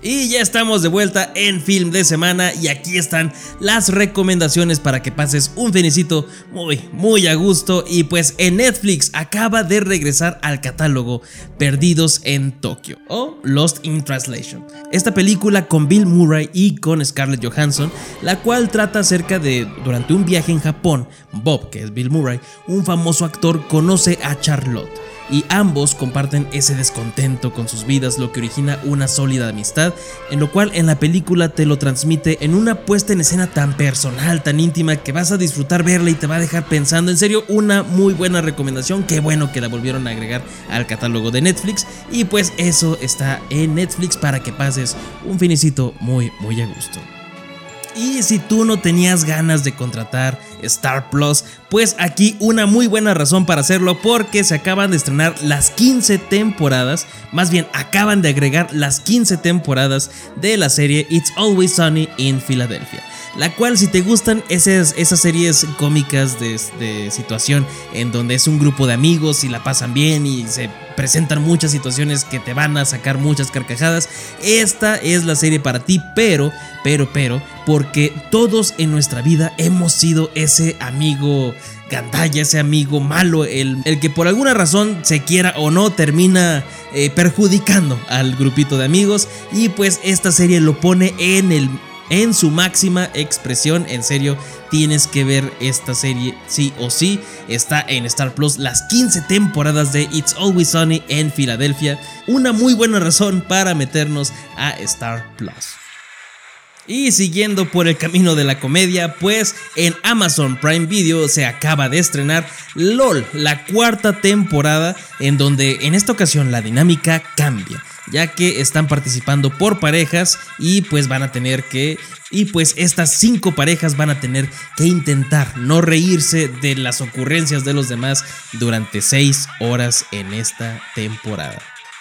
Y ya estamos de vuelta en Film de Semana y aquí están las recomendaciones para que pases un finicito muy, muy a gusto. Y pues en Netflix acaba de regresar al catálogo Perdidos en Tokio o Lost in Translation. Esta película con Bill Murray y con Scarlett Johansson, la cual trata acerca de durante un viaje en Japón, Bob, que es Bill Murray, un famoso actor, conoce a Charlotte y ambos comparten ese descontento con sus vidas, lo que origina una sólida amistad, en lo cual en la película te lo transmite en una puesta en escena tan personal, tan íntima, que vas a disfrutar verla y te va a dejar pensando. En serio, una muy buena recomendación, qué bueno que la volvieron a agregar al catálogo de Netflix, y pues eso está en Netflix para que pases un finicito muy, muy a gusto. Y si tú no tenías ganas de contratar Star Plus, pues aquí una muy buena razón para hacerlo porque se acaban de estrenar las 15 temporadas, más bien acaban de agregar las 15 temporadas de la serie It's Always Sunny in Philadelphia la cual si te gustan esas, esas series cómicas de, de, situación en donde es un grupo de amigos y la pasan bien y se presentan muchas situaciones que te van a sacar muchas carcajadas, esta es la serie para ti, pero, pero, pero, porque todos en nuestra vida hemos sido ese amigo gandalla, ese amigo malo, el, el, que por alguna razón se quiera o no termina eh, perjudicando al grupito de amigos. Y pues esta serie lo pone en el en su máxima expresión. En serio, tienes que ver esta serie sí o sí. Está en Star Plus las 15 temporadas de It's Always Sunny en Filadelfia. Una muy buena razón para meternos a Star Plus. Y siguiendo por el camino de la comedia, pues en Amazon Prime Video se acaba de estrenar LOL, la cuarta temporada, en donde en esta ocasión la dinámica cambia ya que están participando por parejas y pues van a tener que y pues estas cinco parejas van a tener que intentar no reírse de las ocurrencias de los demás durante seis horas en esta temporada.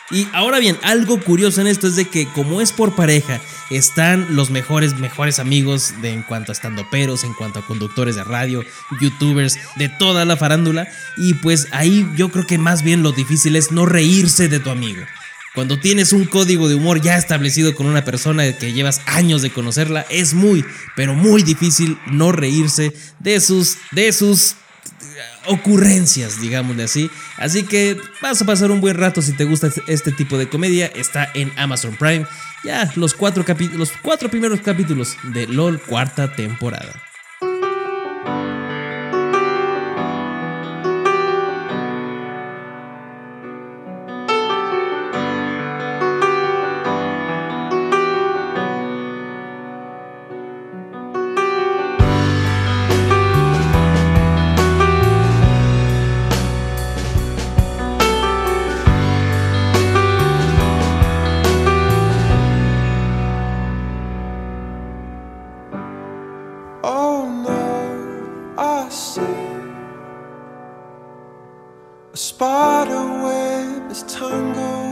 Y ahora bien, algo curioso en esto es de que como es por pareja, están los mejores, mejores amigos de en cuanto a estandoperos, en cuanto a conductores de radio, youtubers, de toda la farándula. Y pues ahí yo creo que más bien lo difícil es no reírse de tu amigo. Cuando tienes un código de humor ya establecido con una persona que llevas años de conocerla, es muy, pero muy difícil no reírse de sus, de sus ocurrencias, digámosle así. Así que vas a pasar un buen rato si te gusta este tipo de comedia. Está en Amazon Prime. Ya los cuatro, los cuatro primeros capítulos de LOL cuarta temporada.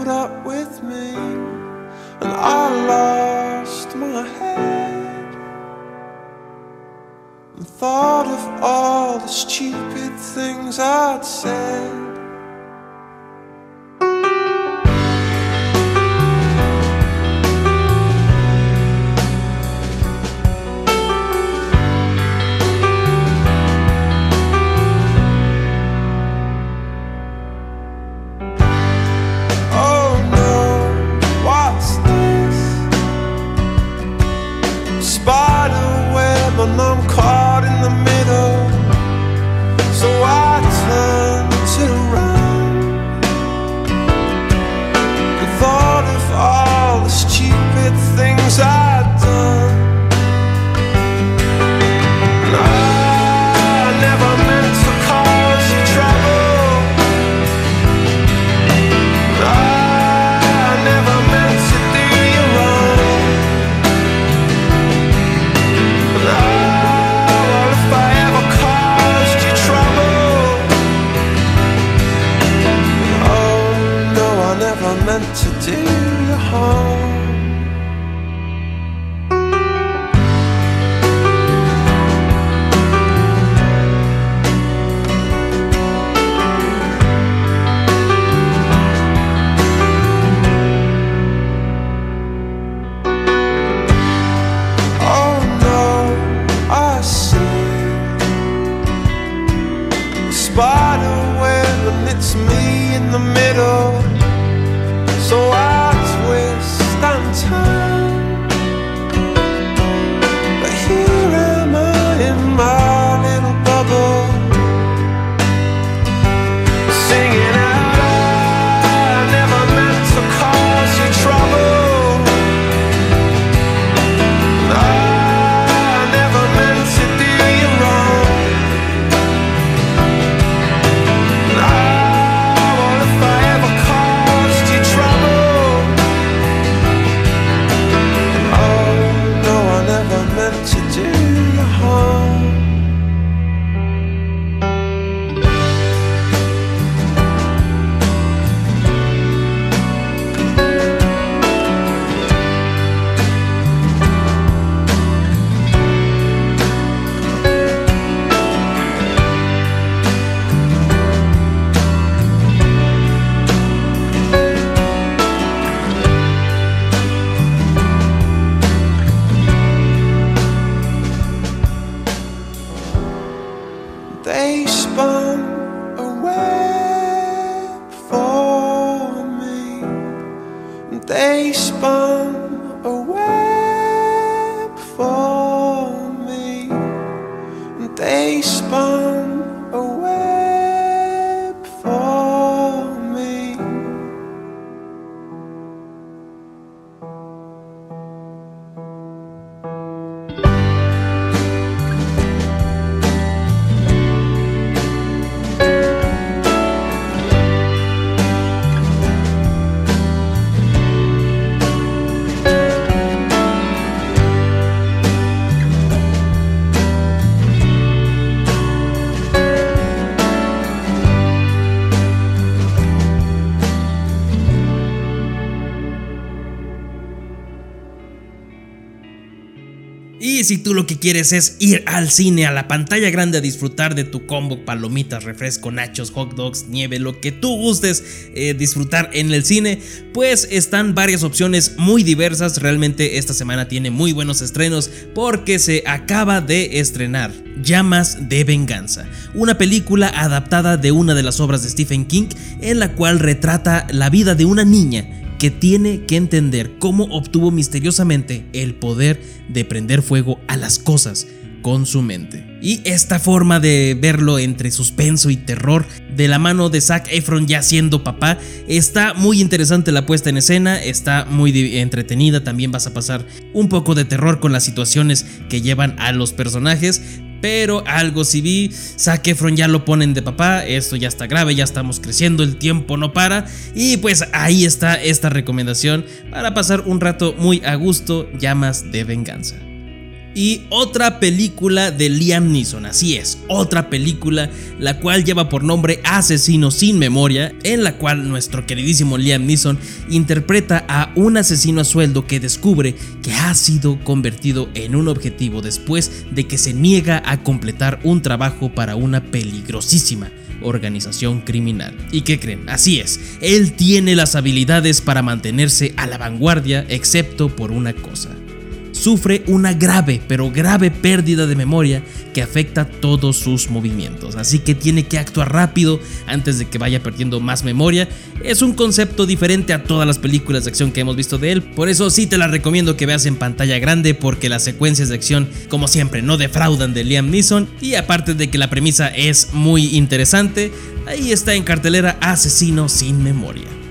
up with me And I lost my head. And thought of all the stupid things I'd said. respond si tú lo que quieres es ir al cine, a la pantalla grande a disfrutar de tu combo, palomitas, refresco, nachos, hot dogs, nieve, lo que tú gustes eh, disfrutar en el cine, pues están varias opciones muy diversas. Realmente esta semana tiene muy buenos estrenos porque se acaba de estrenar Llamas de Venganza, una película adaptada de una de las obras de Stephen King en la cual retrata la vida de una niña que tiene que entender cómo obtuvo misteriosamente el poder de prender fuego a las cosas con su mente. Y esta forma de verlo entre suspenso y terror, de la mano de Zac Efron ya siendo papá, está muy interesante la puesta en escena, está muy entretenida, también vas a pasar un poco de terror con las situaciones que llevan a los personajes, pero algo si vi, Zac ya lo ponen de papá, esto ya está grave, ya estamos creciendo, el tiempo no para. Y pues ahí está esta recomendación para pasar un rato muy a gusto, llamas de venganza y otra película de Liam Neeson. Así es, otra película la cual lleva por nombre Asesino sin memoria, en la cual nuestro queridísimo Liam Neeson interpreta a un asesino a sueldo que descubre que ha sido convertido en un objetivo después de que se niega a completar un trabajo para una peligrosísima organización criminal. ¿Y qué creen? Así es, él tiene las habilidades para mantenerse a la vanguardia excepto por una cosa sufre una grave, pero grave pérdida de memoria que afecta todos sus movimientos. Así que tiene que actuar rápido antes de que vaya perdiendo más memoria. Es un concepto diferente a todas las películas de acción que hemos visto de él. Por eso sí te la recomiendo que veas en pantalla grande porque las secuencias de acción, como siempre, no defraudan de Liam Neeson. Y aparte de que la premisa es muy interesante, ahí está en cartelera Asesino sin memoria.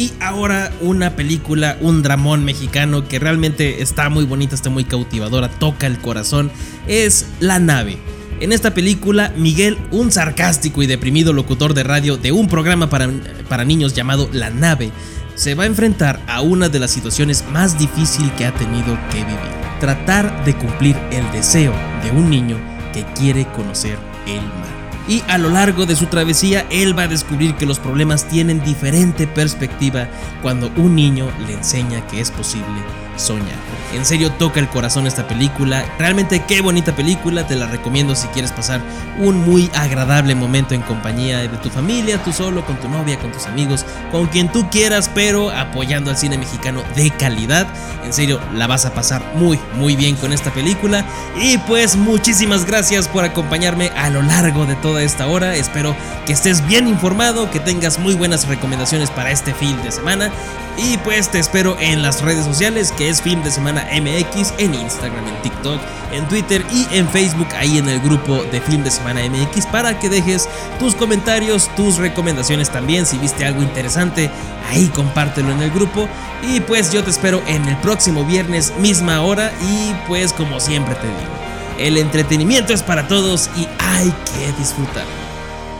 Y ahora una película, un dramón mexicano que realmente está muy bonita, está muy cautivadora, toca el corazón, es La nave. En esta película, Miguel, un sarcástico y deprimido locutor de radio de un programa para, para niños llamado La nave, se va a enfrentar a una de las situaciones más difíciles que ha tenido que vivir. Tratar de cumplir el deseo de un niño que quiere conocer el mar y a lo largo de su travesía él va a descubrir que los problemas tienen diferente perspectiva cuando un niño le enseña que es posible soñar. En serio toca el corazón esta película. Realmente qué bonita película. Te la recomiendo si quieres pasar un muy agradable momento en compañía de tu familia, tú solo, con tu novia, con tus amigos, con quien tú quieras, pero apoyando al cine mexicano de calidad. En serio, la vas a pasar muy, muy bien con esta película. Y pues muchísimas gracias por acompañarme a lo largo de toda esta hora. Espero que estés bien informado, que tengas muy buenas recomendaciones para este fin de semana. Y pues te espero en las redes sociales, que es Film de Semana MX, en Instagram, en TikTok, en Twitter y en Facebook, ahí en el grupo de Film de Semana MX, para que dejes tus comentarios, tus recomendaciones también. Si viste algo interesante, ahí compártelo en el grupo. Y pues yo te espero en el próximo viernes, misma hora. Y pues como siempre te digo, el entretenimiento es para todos y hay que disfrutar.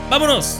¡Vámonos!